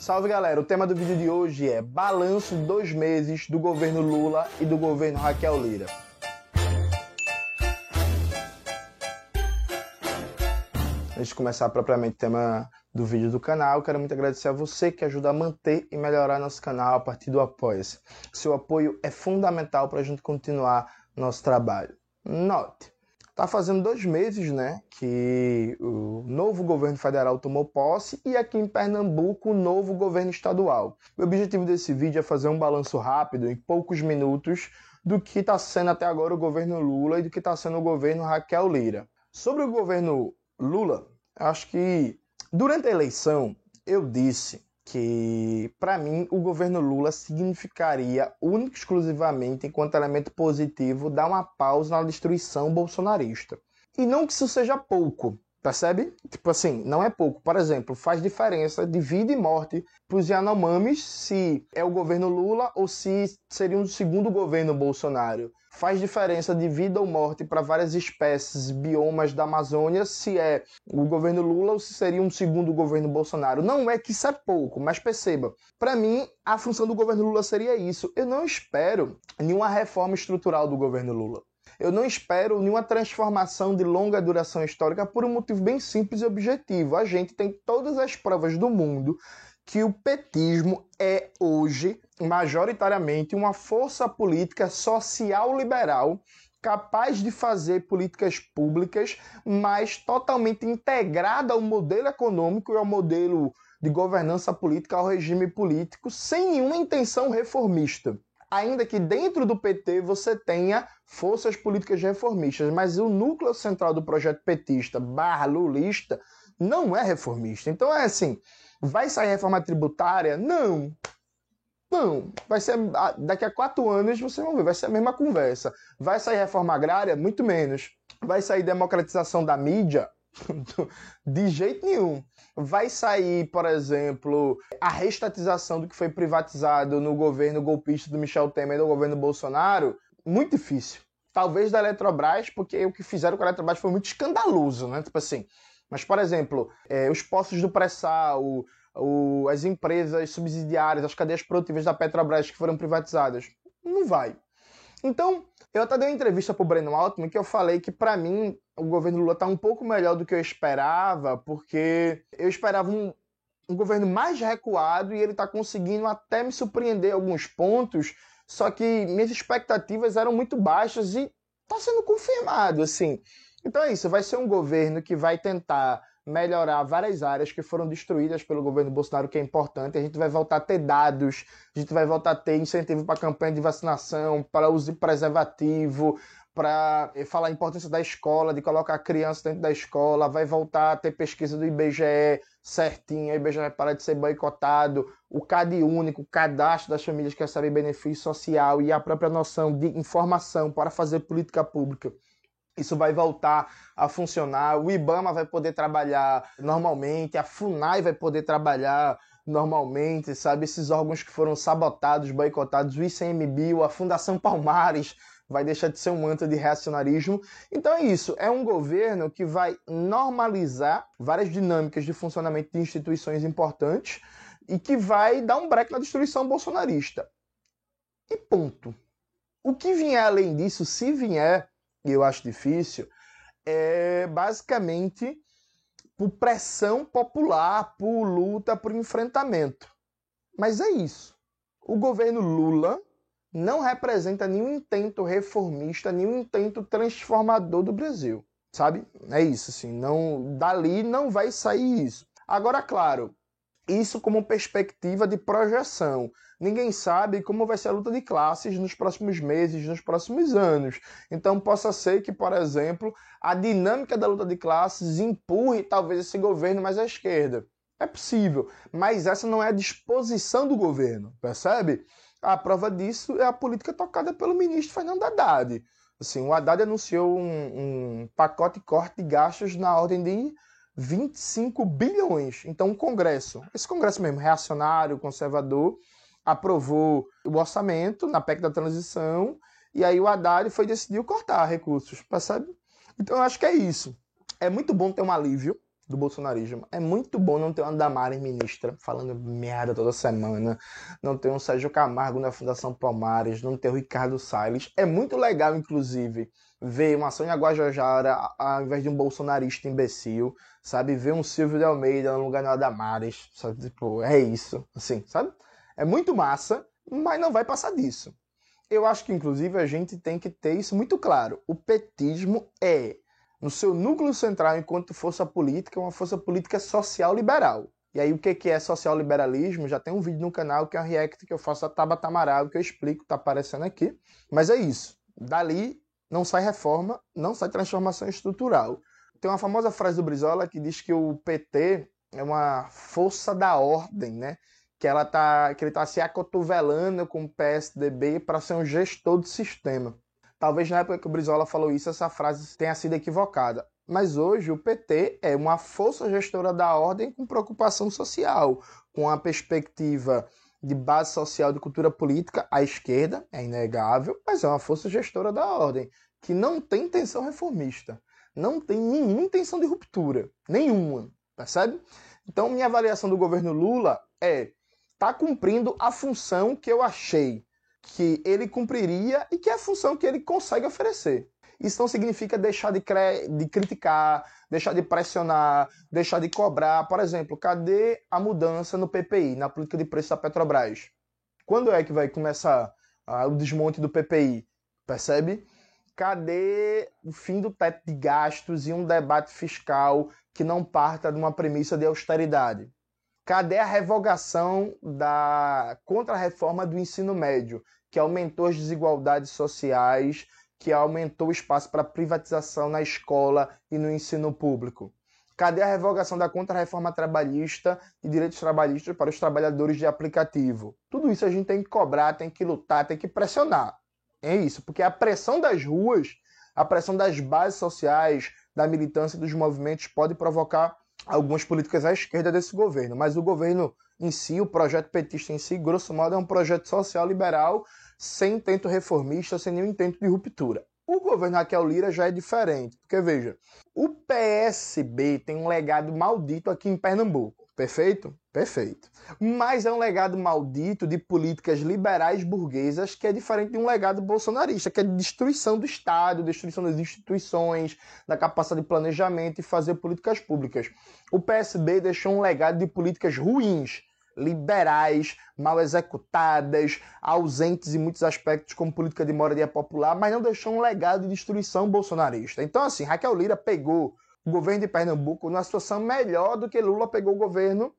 Salve galera, o tema do vídeo de hoje é balanço dois meses do governo Lula e do governo Raquel Lira. Antes de começar propriamente o tema do vídeo do canal, quero muito agradecer a você que ajuda a manter e melhorar nosso canal a partir do Apoia-se. Seu apoio é fundamental para a gente continuar nosso trabalho. Note, Está fazendo dois meses, né, que o novo governo federal tomou posse e aqui em Pernambuco o novo governo estadual. O objetivo desse vídeo é fazer um balanço rápido, em poucos minutos, do que está sendo até agora o governo Lula e do que está sendo o governo Raquel Lira. Sobre o governo Lula, acho que durante a eleição eu disse que, para mim, o governo Lula significaria único exclusivamente, enquanto elemento positivo, dar uma pausa na destruição bolsonarista. E não que isso seja pouco, Percebe? Tipo assim, não é pouco. Por exemplo, faz diferença de vida e morte para os Yanomamis se é o governo Lula ou se seria um segundo governo Bolsonaro. Faz diferença de vida ou morte para várias espécies, biomas da Amazônia, se é o governo Lula ou se seria um segundo governo Bolsonaro. Não é que isso é pouco, mas perceba, para mim, a função do governo Lula seria isso. Eu não espero nenhuma reforma estrutural do governo Lula. Eu não espero nenhuma transformação de longa duração histórica por um motivo bem simples e objetivo. A gente tem todas as provas do mundo que o petismo é hoje majoritariamente uma força política social liberal capaz de fazer políticas públicas, mas totalmente integrada ao modelo econômico e ao modelo de governança política, ao regime político, sem nenhuma intenção reformista ainda que dentro do PT você tenha forças políticas reformistas, mas o núcleo central do projeto petista barra lulista não é reformista. Então é assim, vai sair reforma tributária? Não. Não, vai ser daqui a quatro anos você vai ver, vai ser a mesma conversa. Vai sair reforma agrária? Muito menos. Vai sair democratização da mídia? De jeito nenhum. Vai sair, por exemplo, a restatização do que foi privatizado no governo golpista do Michel Temer e do governo Bolsonaro? Muito difícil. Talvez da Eletrobras, porque o que fizeram com a Eletrobras foi muito escandaloso, né? Tipo assim. Mas, por exemplo, é, os postos do pré-sal, as empresas subsidiárias, as cadeias produtivas da Petrobras que foram privatizadas. Não vai. Então, eu até dei uma entrevista para o Breno Altman que eu falei que, para mim, o governo Lula está um pouco melhor do que eu esperava, porque eu esperava um, um governo mais recuado e ele está conseguindo até me surpreender em alguns pontos, só que minhas expectativas eram muito baixas e está sendo confirmado, assim. Então é isso, vai ser um governo que vai tentar melhorar várias áreas que foram destruídas pelo governo Bolsonaro, que é importante. A gente vai voltar a ter dados, a gente vai voltar a ter incentivo para campanha de vacinação, para uso de preservativo, para falar a importância da escola, de colocar a criança dentro da escola, vai voltar a ter pesquisa do IBGE certinho, o IBGE vai parar de ser boicotado, o CAD único, o cadastro das famílias que recebem benefício social e a própria noção de informação para fazer política pública isso vai voltar a funcionar, o IBAMA vai poder trabalhar normalmente, a FUNAI vai poder trabalhar normalmente, sabe? Esses órgãos que foram sabotados, boicotados, o ICMBio, a Fundação Palmares vai deixar de ser um manto de reacionarismo. Então é isso, é um governo que vai normalizar várias dinâmicas de funcionamento de instituições importantes e que vai dar um break na destruição bolsonarista. E ponto. O que vier além disso, se vier, e eu acho difícil, é basicamente por pressão popular, por luta, por enfrentamento. Mas é isso. O governo Lula não representa nenhum intento reformista, nenhum intento transformador do Brasil, sabe? É isso, assim, não dali não vai sair isso. Agora, claro, isso como perspectiva de projeção. Ninguém sabe como vai ser a luta de classes nos próximos meses, nos próximos anos. Então, possa ser que, por exemplo, a dinâmica da luta de classes empurre talvez esse governo mais à esquerda. É possível, mas essa não é a disposição do governo, percebe? A prova disso é a política tocada pelo ministro Fernando Haddad. Assim, o Haddad anunciou um, um pacote corte de gastos na ordem de 25 bilhões. Então, o Congresso, esse Congresso mesmo, reacionário, conservador, aprovou o orçamento na PEC da transição e aí o Haddad foi decidiu cortar recursos, percebe? Então, eu acho que é isso. É muito bom ter um alívio do bolsonarismo. É muito bom não ter uma Damares ministra falando merda toda semana, não ter um Sérgio Camargo na Fundação Palmares, não ter o Ricardo Salles. É muito legal, inclusive, ver uma Sônia Guajajara ao invés de um bolsonarista imbecil, sabe? Ver um Silvio de Almeida no lugar da Damares, sabe? Tipo, é isso, assim, sabe? É muito massa, mas não vai passar disso. Eu acho que, inclusive, a gente tem que ter isso muito claro. O petismo é no seu núcleo central, enquanto força política, uma força política social liberal. E aí, o que é social liberalismo? Já tem um vídeo no canal que é um react que eu faço a Tabata Amaral, que eu explico, tá aparecendo aqui. Mas é isso. Dali não sai reforma, não sai transformação estrutural. Tem uma famosa frase do Brizola que diz que o PT é uma força da ordem, né? Que, ela tá, que ele está se acotovelando com o PSDB para ser um gestor do sistema. Talvez na época que o Brizola falou isso, essa frase tenha sido equivocada. Mas hoje o PT é uma força gestora da ordem com preocupação social, com a perspectiva de base social de cultura política à esquerda, é inegável, mas é uma força gestora da ordem, que não tem intenção reformista, não tem nenhuma intenção de ruptura, nenhuma, percebe? Então, minha avaliação do governo Lula é tá cumprindo a função que eu achei que ele cumpriria e que é a função que ele consegue oferecer. Isso não significa deixar de, de, criticar, deixar de pressionar, deixar de cobrar. Por exemplo, cadê a mudança no PPI, na política de preço da Petrobras? Quando é que vai começar ah, o desmonte do PPI? Percebe? Cadê o fim do teto de gastos e um debate fiscal que não parta de uma premissa de austeridade? Cadê a revogação da contra-reforma do ensino médio, que aumentou as desigualdades sociais, que aumentou o espaço para privatização na escola e no ensino público? Cadê a revogação da contra-reforma trabalhista e direitos trabalhistas para os trabalhadores de aplicativo? Tudo isso a gente tem que cobrar, tem que lutar, tem que pressionar. É isso, porque a pressão das ruas, a pressão das bases sociais, da militância dos movimentos pode provocar algumas políticas à esquerda desse governo, mas o governo em si, o projeto petista em si, grosso modo, é um projeto social liberal, sem intento reformista, sem nenhum intento de ruptura. O governo Raquel Lira já é diferente, porque veja, o PSB tem um legado maldito aqui em Pernambuco. Perfeito? Perfeito. Mas é um legado maldito de políticas liberais burguesas que é diferente de um legado bolsonarista, que é de destruição do Estado, destruição das instituições, da capacidade de planejamento e fazer políticas públicas. O PSB deixou um legado de políticas ruins, liberais, mal executadas, ausentes em muitos aspectos como política de moradia popular, mas não deixou um legado de destruição bolsonarista. Então, assim, Raquel Lira pegou o governo de Pernambuco numa situação melhor do que Lula pegou o governo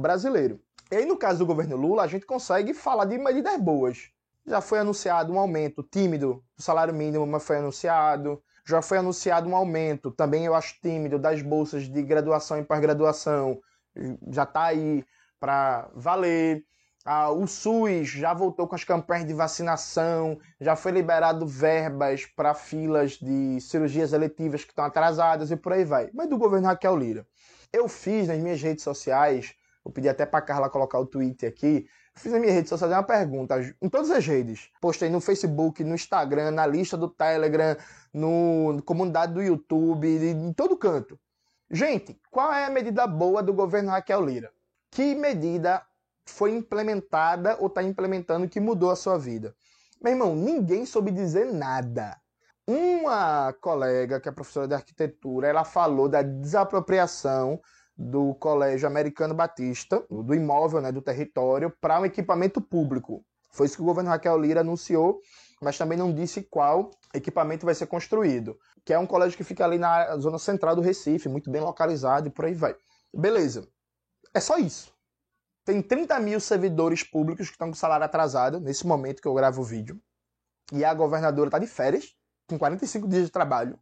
brasileiro. E aí, no caso do governo Lula, a gente consegue falar de medidas boas. Já foi anunciado um aumento tímido do salário mínimo, mas foi anunciado. Já foi anunciado um aumento, também eu acho tímido, das bolsas de graduação e pós-graduação. Já está aí para valer. Ah, o SUS já voltou com as campanhas de vacinação, já foi liberado verbas para filas de cirurgias eletivas que estão atrasadas e por aí vai. Mas do governo Raquel Lira. Eu fiz nas minhas redes sociais, vou pedir até para Carla colocar o tweet aqui, fiz nas minhas redes sociais uma pergunta, em todas as redes. Postei no Facebook, no Instagram, na lista do Telegram, no, na comunidade do YouTube, em todo canto. Gente, qual é a medida boa do governo Raquel Lira? Que medida foi implementada ou está implementando que mudou a sua vida. Meu irmão, ninguém soube dizer nada. Uma colega, que é professora de arquitetura, ela falou da desapropriação do Colégio Americano Batista, do imóvel, né, do território, para um equipamento público. Foi isso que o governo Raquel Lira anunciou, mas também não disse qual equipamento vai ser construído. Que é um colégio que fica ali na zona central do Recife, muito bem localizado e por aí vai. Beleza. É só isso. Tem 30 mil servidores públicos que estão com salário atrasado nesse momento que eu gravo o vídeo. E a governadora está de férias, com 45 dias de trabalho.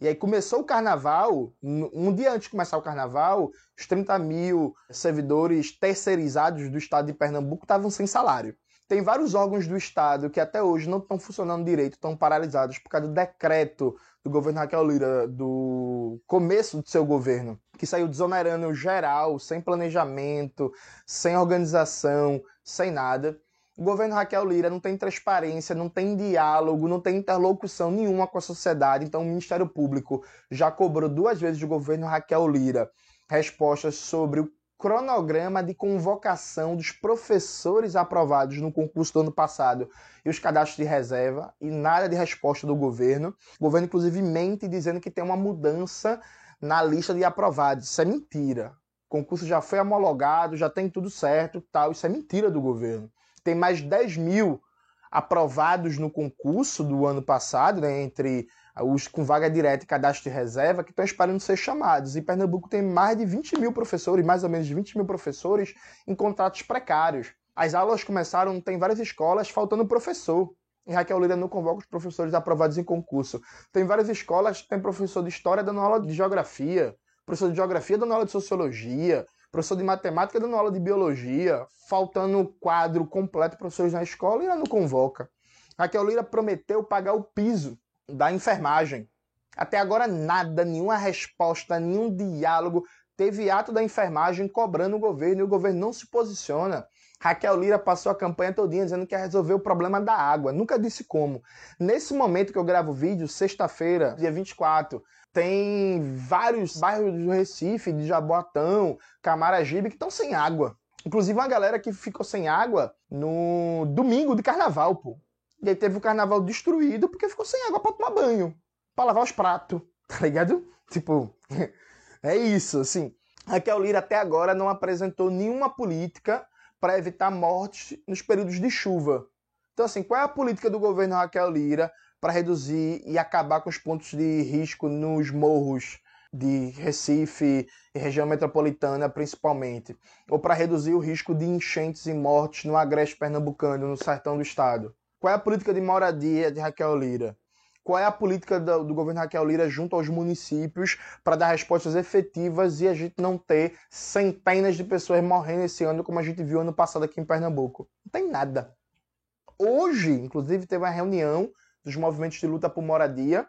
E aí começou o carnaval, um dia antes de começar o carnaval, os 30 mil servidores terceirizados do estado de Pernambuco estavam sem salário. Tem vários órgãos do estado que até hoje não estão funcionando direito, estão paralisados por causa do decreto do governo Raquel Lira, do começo do seu governo, que saiu desonerando geral, sem planejamento, sem organização, sem nada. O governo Raquel Lira não tem transparência, não tem diálogo, não tem interlocução nenhuma com a sociedade. Então, o Ministério Público já cobrou duas vezes do governo Raquel Lira respostas sobre o cronograma de convocação dos professores aprovados no concurso do ano passado e os cadastros de reserva e nada de resposta do governo. O governo, inclusive, mente dizendo que tem uma mudança na lista de aprovados. Isso é mentira. O concurso já foi homologado, já tem tudo certo, tal. Isso é mentira do governo. Tem mais 10 mil aprovados no concurso do ano passado, né, entre os com vaga direta e cadastro de reserva, que estão esperando ser chamados. E Pernambuco tem mais de 20 mil professores, mais ou menos 20 mil professores em contratos precários. As aulas começaram, tem várias escolas faltando professor. E Raquel Lira não convoca os professores aprovados em concurso. Tem várias escolas tem professor de história dando aula de geografia, professor de geografia dando aula de sociologia, professor de matemática dando aula de biologia, faltando quadro completo de professores na escola e ela não convoca. Raquel Lira prometeu pagar o piso da enfermagem. Até agora nada, nenhuma resposta, nenhum diálogo. Teve ato da enfermagem cobrando o governo e o governo não se posiciona. Raquel Lira passou a campanha todinha dizendo que ia resolver o problema da água. Nunca disse como. Nesse momento que eu gravo o vídeo, sexta-feira, dia 24, tem vários bairros do Recife, de Jaboatão, Camaragibe, que estão sem água. Inclusive uma galera que ficou sem água no domingo de carnaval, pô. E aí teve o carnaval destruído porque ficou sem água para tomar banho, para lavar os pratos, tá ligado? Tipo, é isso, assim. Raquel Lira até agora não apresentou nenhuma política para evitar mortes nos períodos de chuva. Então, assim, qual é a política do governo Raquel Lira para reduzir e acabar com os pontos de risco nos morros de Recife e região metropolitana, principalmente? Ou para reduzir o risco de enchentes e mortes no agreste pernambucano, no sertão do estado? Qual é a política de moradia de Raquel Lira? Qual é a política do, governo Raquel Lira junto aos municípios para dar respostas efetivas e a gente não ter centenas de pessoas morrendo esse ano, como a gente viu ano passado aqui em Pernambuco? Não tem nada. Hoje, inclusive, teve uma reunião dos movimentos de luta por moradia.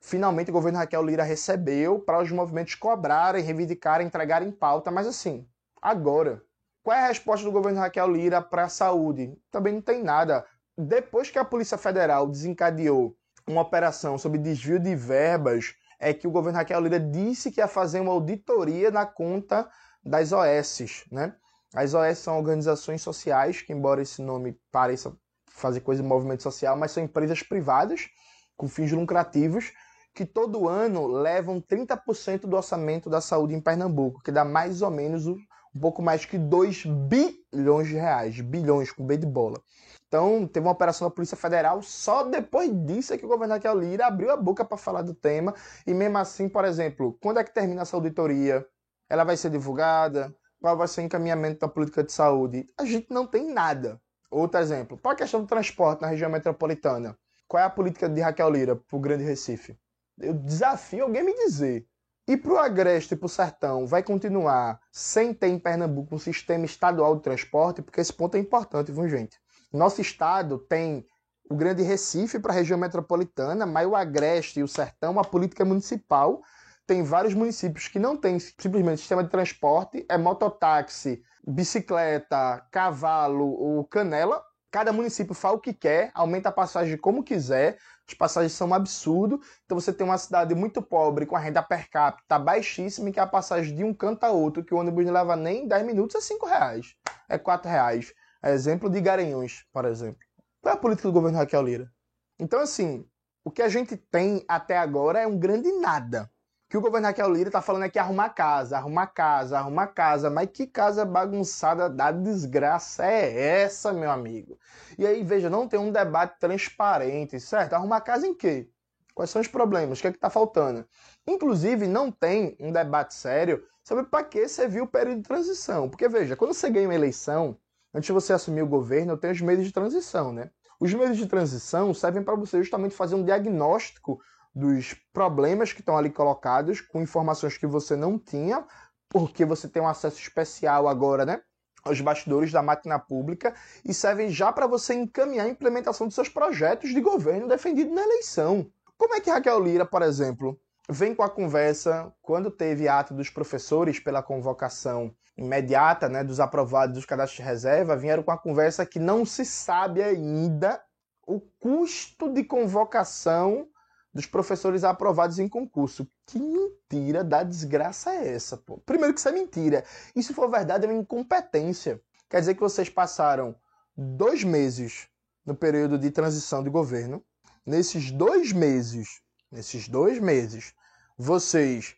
Finalmente, o governo Raquel Lira recebeu para os movimentos cobrarem, reivindicarem, entregarem pauta, mas assim, agora. Qual é a resposta do governo Raquel Lira para a saúde? Também não tem nada depois que a Polícia Federal desencadeou uma operação sobre desvio de verbas, é que o governo Raquel Lira disse que ia fazer uma auditoria na conta das OS, né? As OS são organizações sociais, que embora esse nome pareça fazer coisa de movimento social, mas são empresas privadas com fins lucrativos que todo ano levam 30% do orçamento da saúde em Pernambuco, que dá mais ou menos um pouco mais que 2 bilhões de reais, bilhões com B de bola. Então, teve uma operação da Polícia Federal, só depois disso é que o governador Raquel Lira abriu a boca para falar do tema. E mesmo assim, por exemplo, quando é que termina essa auditoria? Ela vai ser divulgada? Qual vai ser o encaminhamento da política de saúde? A gente não tem nada. Outro exemplo, para a questão do transporte na região metropolitana. Qual é a política de Raquel Lira para o Grande Recife? Eu desafio alguém me dizer. E para o Agreste e para o Sertão, vai continuar sem ter em Pernambuco um sistema estadual de transporte? Porque esse ponto é importante, viu, gente? Nosso estado tem o Grande Recife para a região metropolitana, mas o Agreste e o Sertão, a política municipal, tem vários municípios que não têm simplesmente sistema de transporte, é mototáxi, bicicleta, cavalo ou canela. Cada município faz o que quer, aumenta a passagem como quiser, as passagens são um absurdo. Então você tem uma cidade muito pobre, com a renda per capita baixíssima, e que a passagem de um canto a outro, que o ônibus não leva nem 10 minutos, é 5 reais, é 4 reais. Exemplo de Garanhuns, por exemplo. Qual é a política do governo Raquel Lira? Então, assim, o que a gente tem até agora é um grande nada. Que o governo Raquel Lira está falando é que arrumar casa, arrumar casa, arrumar casa. Mas que casa bagunçada da desgraça é essa, meu amigo? E aí, veja, não tem um debate transparente, certo? Arrumar casa em quê? Quais são os problemas? O que é que está faltando? Inclusive, não tem um debate sério sobre para que serviu o período de transição. Porque, veja, quando você ganha uma eleição, antes de você assumir o governo, tem os meses de transição, né? Os meses de transição servem para você justamente fazer um diagnóstico dos problemas que estão ali colocados, com informações que você não tinha, porque você tem um acesso especial agora, né? Aos bastidores da máquina pública e servem já para você encaminhar a implementação dos seus projetos de governo defendido na eleição. Como é que Raquel Lira, por exemplo, vem com a conversa quando teve ato dos professores pela convocação imediata, né, dos aprovados dos cadastros de reserva, vieram com a conversa que não se sabe ainda o custo de convocação dos professores aprovados em concurso. Que mentira da desgraça é essa, pô? Primeiro que isso é mentira. E se for verdade, é uma incompetência. Quer dizer que vocês passaram dois meses no período de transição de governo. Nesses dois meses, nesses dois meses, vocês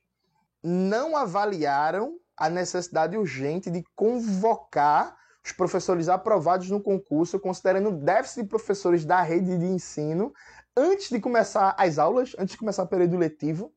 não avaliaram a necessidade urgente de convocar os professores aprovados no concurso, considerando o déficit de professores da rede de ensino, antes de começar as aulas, antes de começar o período letivo.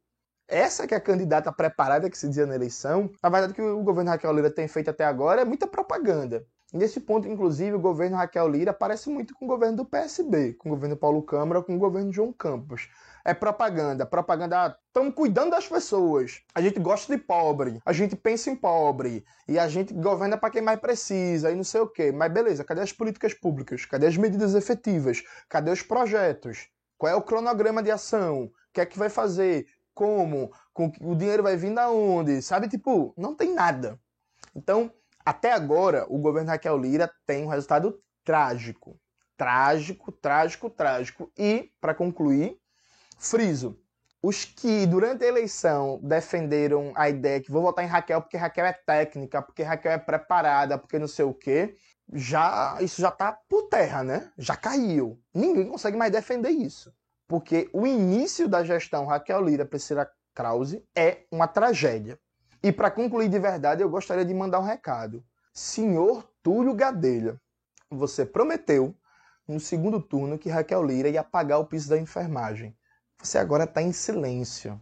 Essa que é a candidata preparada que se dizia na eleição. Na verdade, o que o governo Raquel Lira tem feito até agora é muita propaganda. Nesse ponto, inclusive, o governo Raquel Lira parece muito com o governo do PSB, com o governo Paulo Câmara, com o governo João Campos é propaganda. Propaganda, estamos cuidando das pessoas. A gente gosta de pobre, a gente pensa em pobre e a gente governa para quem mais precisa e não sei o quê. Mas beleza, cadê as políticas públicas? Cadê as medidas efetivas? Cadê os projetos? Qual é o cronograma de ação? O que é que vai fazer? Como? Com o dinheiro vai vir da onde? Sabe, tipo, não tem nada. Então, até agora, o governo Raquel Lira tem um resultado trágico. Trágico, trágico, trágico. E, para concluir, Friso. Os que durante a eleição defenderam a ideia que vou votar em Raquel porque Raquel é técnica, porque Raquel é preparada, porque não sei o quê, já isso já tá por terra, né? Já caiu. Ninguém consegue mais defender isso. Porque o início da gestão Raquel Lira Priscila Krause é uma tragédia. E para concluir de verdade, eu gostaria de mandar um recado. Senhor Túlio Gadelha, você prometeu no segundo turno que Raquel Lira ia pagar o piso da enfermagem. Você agora está em silêncio.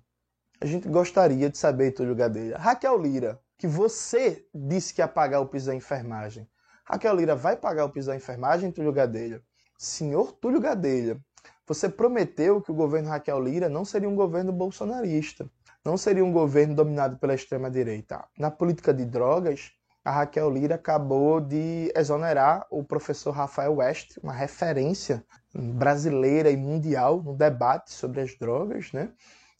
A gente gostaria de saber, Túlio Gadelha. Raquel Lira, que você disse que ia pagar o piso da enfermagem. Raquel Lira vai pagar o piso da enfermagem, Túlio Gadelha? Senhor Túlio Gadelha, você prometeu que o governo Raquel Lira não seria um governo bolsonarista, não seria um governo dominado pela extrema-direita. Na política de drogas, a Raquel Lira acabou de exonerar o professor Rafael West, uma referência brasileira e mundial no debate sobre as drogas, né?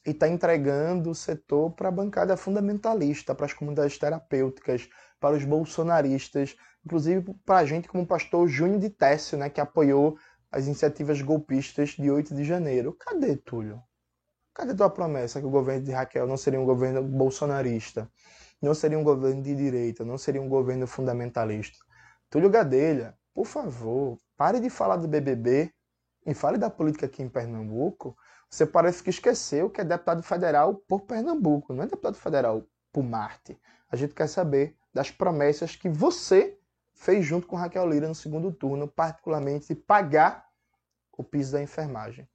E está entregando o setor para a bancada fundamentalista, para as comunidades terapêuticas, para os bolsonaristas, inclusive para a gente como o pastor Júnior de Técio, né, que apoiou as iniciativas golpistas de 8 de janeiro. Cadê, Túlio? Cadê tua promessa que o governo de Raquel não seria um governo bolsonarista, não seria um governo de direita, não seria um governo fundamentalista? Túlio Gadelha, por favor, pare de falar do BBB e fale da política aqui em Pernambuco, você parece que esqueceu que é deputado federal por Pernambuco, não é deputado federal por Marte. A gente quer saber das promessas que você fez junto com Raquel Lira no segundo turno, particularmente de pagar o piso da enfermagem.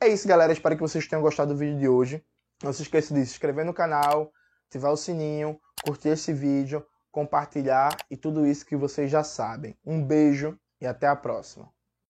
É isso, galera. Espero que vocês tenham gostado do vídeo de hoje. Não se esqueça de se inscrever no canal, ativar o sininho, curtir esse vídeo, compartilhar e tudo isso que vocês já sabem. Um beijo e até a próxima.